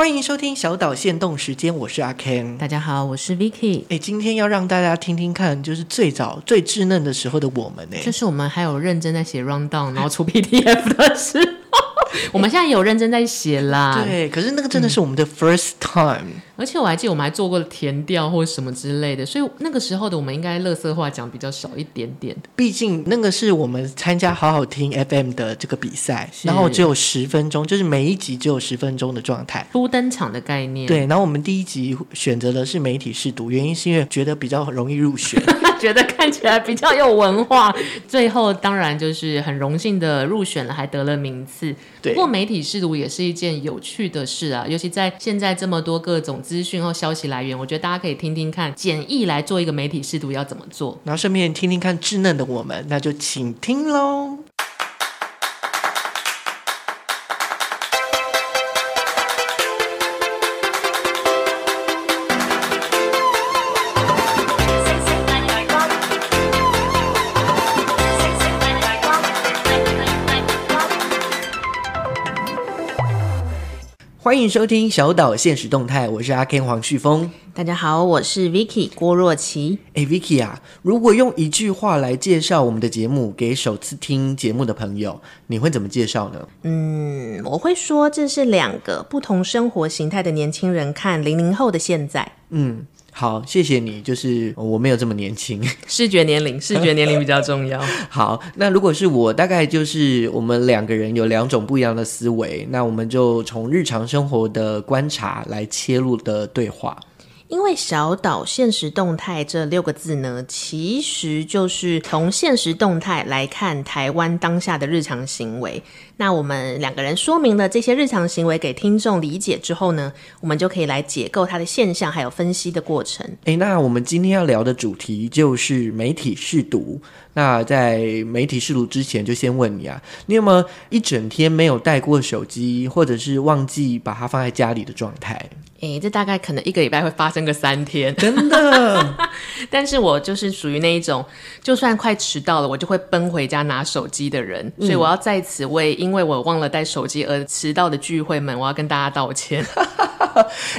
欢迎收听小岛限动时间，我是阿 Ken。大家好，我是 Vicky。哎，今天要让大家听听看，就是最早最稚嫩的时候的我们呢，就是我们还有认真在写 rundown，然后出 PDF 的时候。我们现在有认真在写啦，对，可是那个真的是我们的 first time，嗯、而且我还记得我们还做过填调或什么之类的，所以那个时候的我们应该乐色话讲比较少一点点。毕竟那个是我们参加好好听 FM 的这个比赛，然后只有十分钟，就是每一集只有十分钟的状态，初登场的概念。对，然后我们第一集选择的是媒体试读，原因是因为觉得比较容易入选，觉得看起来比较有文化。最后当然就是很荣幸的入选了，还得了名次。对，不过媒体试读也是一件有趣的事啊，尤其在现在这么多各种资讯和消息来源，我觉得大家可以听听看，简易来做一个媒体试读要怎么做，然后顺便听听看稚嫩的我们，那就请听喽。欢迎收听小岛现实动态，我是阿 Ken 黄旭峰。大家好，我是 Vicky 郭若琪。哎，Vicky 啊，如果用一句话来介绍我们的节目给首次听节目的朋友，你会怎么介绍呢？嗯，我会说这是两个不同生活形态的年轻人看零零后的现在。嗯。好，谢谢你。就是我没有这么年轻，视觉年龄，视觉年龄比较重要。好，那如果是我，大概就是我们两个人有两种不一样的思维，那我们就从日常生活的观察来切入的对话。因为小岛现实动态这六个字呢，其实就是从现实动态来看台湾当下的日常行为。那我们两个人说明了这些日常行为给听众理解之后呢，我们就可以来解构它的现象，还有分析的过程。诶，那我们今天要聊的主题就是媒体试读。那在媒体试读之前，就先问你啊，你有没有一整天没有带过手机，或者是忘记把它放在家里的状态？诶，这大概可能一个礼拜会发生个三天，真的。但是我就是属于那一种，就算快迟到了，我就会奔回家拿手机的人。嗯、所以我要在此为因为我忘了带手机而迟到的聚会们，我要跟大家道歉。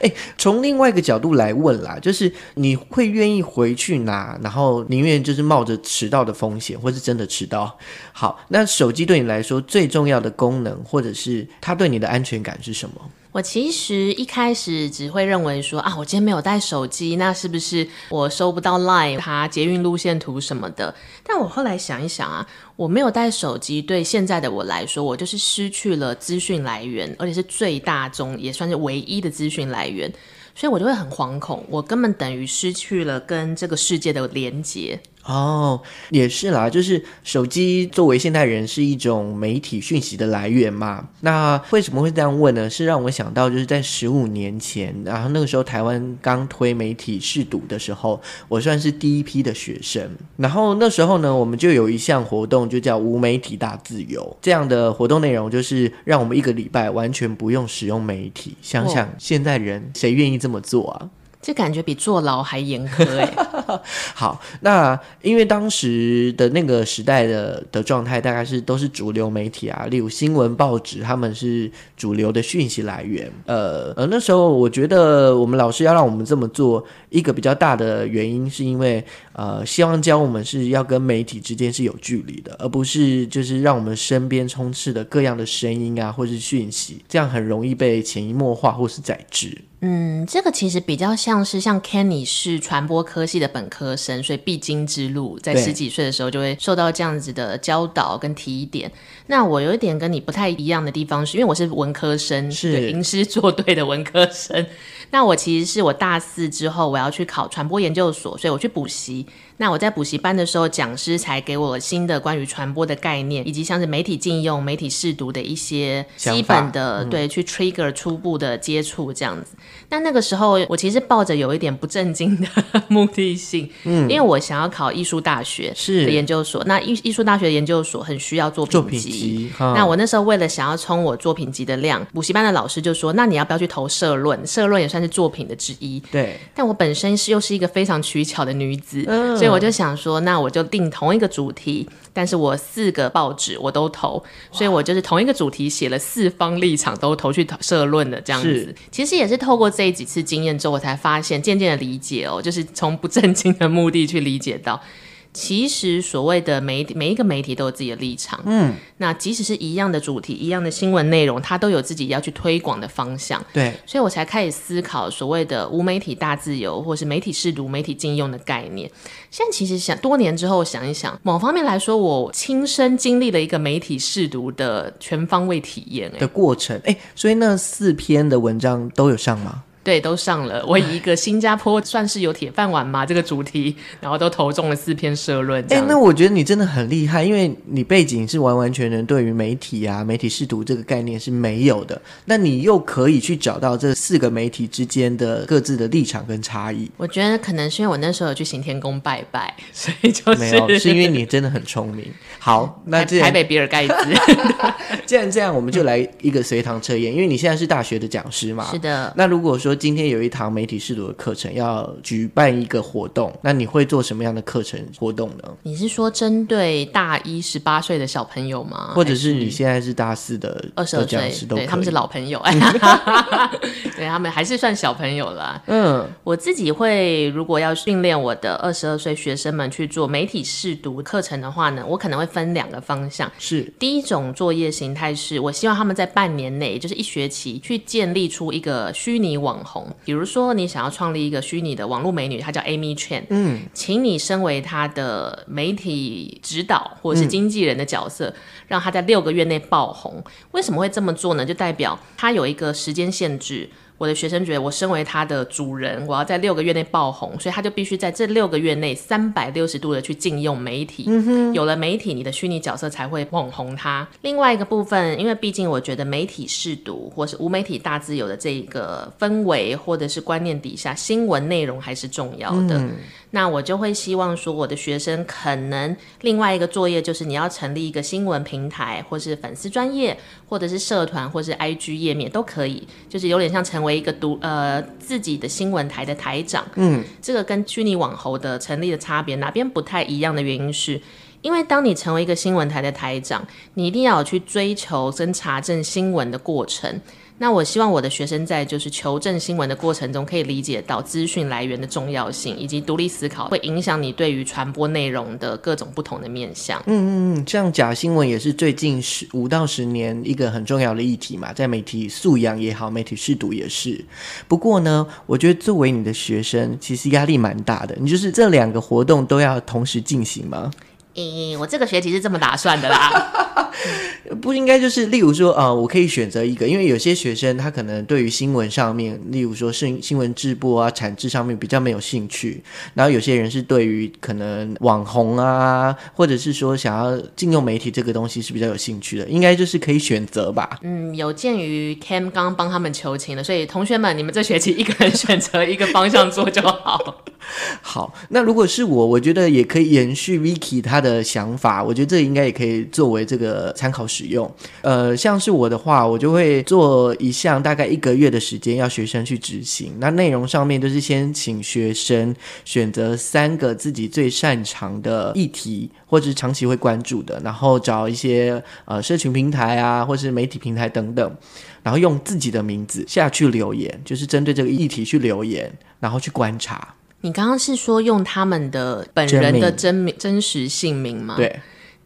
诶，从另外一个角度来问啦，就是你会愿意回去拿，然后宁愿就是冒着迟到的风险，或是真的迟到。好，那手机对你来说最重要的功能，或者是它对你的安全感是什么？我其实一开始只会认为说啊，我今天没有带手机，那是不是我收不到 Line 它捷运路线图什么的？但我后来想一想啊，我没有带手机，对现在的我来说，我就是失去了资讯来源，而且是最大宗也算是唯一的资讯来源，所以我就会很惶恐，我根本等于失去了跟这个世界的连接。哦，也是啦，就是手机作为现代人是一种媒体讯息的来源嘛。那为什么会这样问呢？是让我想到就是在十五年前，然后那个时候台湾刚推媒体试读的时候，我算是第一批的学生。然后那时候呢，我们就有一项活动，就叫无媒体大自由。这样的活动内容就是让我们一个礼拜完全不用使用媒体。想想现代人谁愿意这么做啊？这感觉比坐牢还严苛哎。好，那因为当时的那个时代的的状态，大概是都是主流媒体啊，例如新闻报纸，他们是主流的讯息来源。呃呃，那时候我觉得我们老师要让我们这么做，一个比较大的原因是因为呃，希望教我们是要跟媒体之间是有距离的，而不是就是让我们身边充斥的各样的声音啊，或是讯息，这样很容易被潜移默化或是宰制。嗯，这个其实比较像是像 Kenny 是传播科系的科生，所以必经之路，在十几岁的时候就会受到这样子的教导跟提点。那我有一点跟你不太一样的地方是，因为我是文科生，是吟诗作对的文科生。那我其实是我大四之后我要去考传播研究所，所以我去补习。那我在补习班的时候，讲师才给我新的关于传播的概念，以及像是媒体禁用、媒体试读的一些基本的、嗯、对去 trigger 初步的接触这样子。那那个时候，我其实抱着有一点不正经的 目的性，嗯，因为我想要考艺术大学的研究所。那艺艺术大学研究所很需要作品集，那我那时候为了想要冲我作品集的量，补习班的老师就说：“那你要不要去投社论？社论也算是作品的之一。”对。但我本身是又是一个非常取巧的女子，嗯。所以我就想说，那我就定同一个主题。但是我四个报纸我都投，所以我就是同一个主题写了四方立场都投去社论的这样子。其实也是透过这几次经验之后，我才发现渐渐的理解哦，就是从不正经的目的去理解到。其实所谓的媒体，每一个媒体都有自己的立场。嗯，那即使是一样的主题、一样的新闻内容，它都有自己要去推广的方向。对，所以我才开始思考所谓的无媒体大自由，或是媒体试读、媒体禁用的概念。现在其实想多年之后想一想，某方面来说，我亲身经历了一个媒体试读的全方位体验、欸、的过程。哎，所以那四篇的文章都有上吗？对，都上了。我以一个新加坡算是有铁饭碗嘛这个主题，然后都投中了四篇社论。哎，那我觉得你真的很厉害，因为你背景是完完全全对于媒体啊、媒体试读这个概念是没有的。那你又可以去找到这四个媒体之间的各自的立场跟差异。我觉得可能是因为我那时候有去行天宫拜拜，所以就是没有，是因为你真的很聪明。好，那这台北比尔盖茨。既然这样，我们就来一个随堂测验，因为你现在是大学的讲师嘛。是的。那如果说今天有一堂媒体试读的课程要举办一个活动，那你会做什么样的课程活动呢？你是说针对大一十八岁的小朋友吗？或者是你现在是大四的二十二岁，对，他们是老朋友，对，他们还是算小朋友啦。嗯，我自己会如果要训练我的二十二岁学生们去做媒体试读课程的话呢，我可能会分两个方向。是第一种作业形态是，我希望他们在半年内，就是一学期，去建立出一个虚拟网红。比如说，你想要创立一个虚拟的网络美女，她叫 Amy Chan，嗯，请你身为她的媒体指导或者是经纪人的角色，嗯、让她在六个月内爆红。为什么会这么做呢？就代表她有一个时间限制。我的学生觉得，我身为他的主人，我要在六个月内爆红，所以他就必须在这六个月内三百六十度的去禁用媒体。嗯哼，有了媒体，你的虚拟角色才会捧红他。另外一个部分，因为毕竟我觉得媒体试读或是无媒体大自由的这一个氛围或者是观念底下，新闻内容还是重要的。嗯那我就会希望说，我的学生可能另外一个作业就是你要成立一个新闻平台，或是粉丝专业，或者是社团，或是 IG 页面都可以，就是有点像成为一个独呃自己的新闻台的台长。嗯，这个跟虚拟网红的成立的差别哪边不太一样的原因是，因为当你成为一个新闻台的台长，你一定要有去追求跟查证新闻的过程。那我希望我的学生在就是求证新闻的过程中，可以理解到资讯来源的重要性，以及独立思考会影响你对于传播内容的各种不同的面向。嗯嗯嗯，这样假新闻也是最近十五到十年一个很重要的议题嘛，在媒体素养也好，媒体试读也是。不过呢，我觉得作为你的学生，其实压力蛮大的。你就是这两个活动都要同时进行吗？嗯，我这个学期是这么打算的啦。不应该就是，例如说，呃，我可以选择一个，因为有些学生他可能对于新闻上面，例如说新新闻制播啊、产制上面比较没有兴趣，然后有些人是对于可能网红啊，或者是说想要禁用媒体这个东西是比较有兴趣的，应该就是可以选择吧。嗯，有鉴于 Cam 刚刚帮他们求情了，所以同学们，你们这学期一个人选择一个方向做就好。好，那如果是我，我觉得也可以延续 Vicky 他的想法，我觉得这应该也可以作为这个参考使用。呃，像是我的话，我就会做一项大概一个月的时间，要学生去执行。那内容上面就是先请学生选择三个自己最擅长的议题，或者是长期会关注的，然后找一些呃社群平台啊，或是媒体平台等等，然后用自己的名字下去留言，就是针对这个议题去留言，然后去观察。你刚刚是说用他们的本人的真名真实姓名吗？对，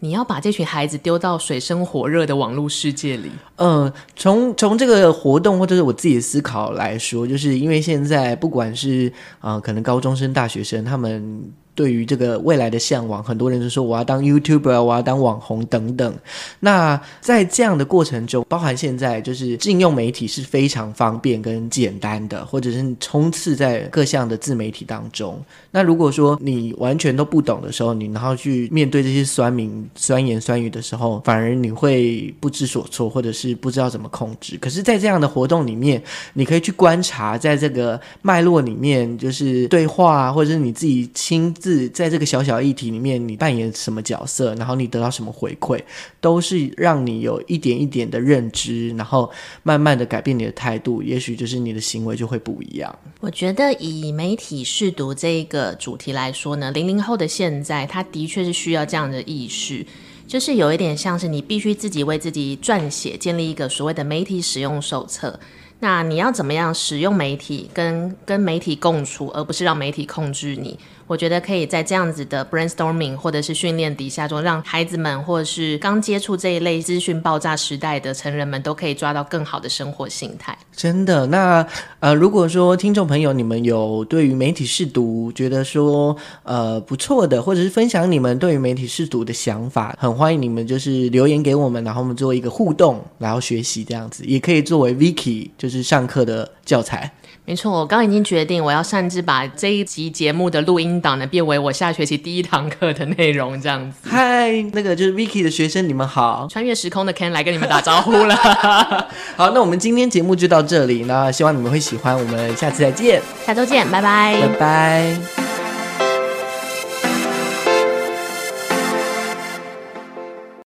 你要把这群孩子丢到水深火热的网络世界里。嗯，从从这个活动或者是我自己的思考来说，就是因为现在不管是啊、呃，可能高中生、大学生，他们。对于这个未来的向往，很多人就说我要当 YouTuber，我要当网红等等。那在这样的过程中，包含现在就是禁用媒体是非常方便跟简单的，或者是冲刺在各项的自媒体当中。那如果说你完全都不懂的时候，你然后去面对这些酸民酸言酸语的时候，反而你会不知所措，或者是不知道怎么控制。可是，在这样的活动里面，你可以去观察，在这个脉络里面，就是对话，或者是你自己亲。自在这个小小议题里面，你扮演什么角色，然后你得到什么回馈，都是让你有一点一点的认知，然后慢慢的改变你的态度，也许就是你的行为就会不一样。我觉得以媒体试读这一个主题来说呢，零零后的现在，他的确是需要这样的意识。就是有一点像是你必须自己为自己撰写，建立一个所谓的媒体使用手册。那你要怎么样使用媒体，跟跟媒体共处，而不是让媒体控制你？我觉得可以在这样子的 brainstorming 或者是训练底下中，让孩子们或者是刚接触这一类资讯爆炸时代的成人们，都可以抓到更好的生活形态。真的，那呃，如果说听众朋友你们有对于媒体试读觉得说呃不错的，或者是分享你们对于媒体试读的想法，很欢迎你们就是留言给我们，然后我们做一个互动，然后学习这样子，也可以作为 Vicky 就是上课的教材。没错，我刚刚已经决定，我要擅自把这一集节目的录音档呢变为我下学期第一堂课的内容，这样子。嗨，那个就是 Vicky 的学生，你们好。穿越时空的 Ken 来跟你们打招呼了。好，那我们今天节目就到这里，那希望你们会喜欢，我们下次再见，下周见，拜拜，拜拜。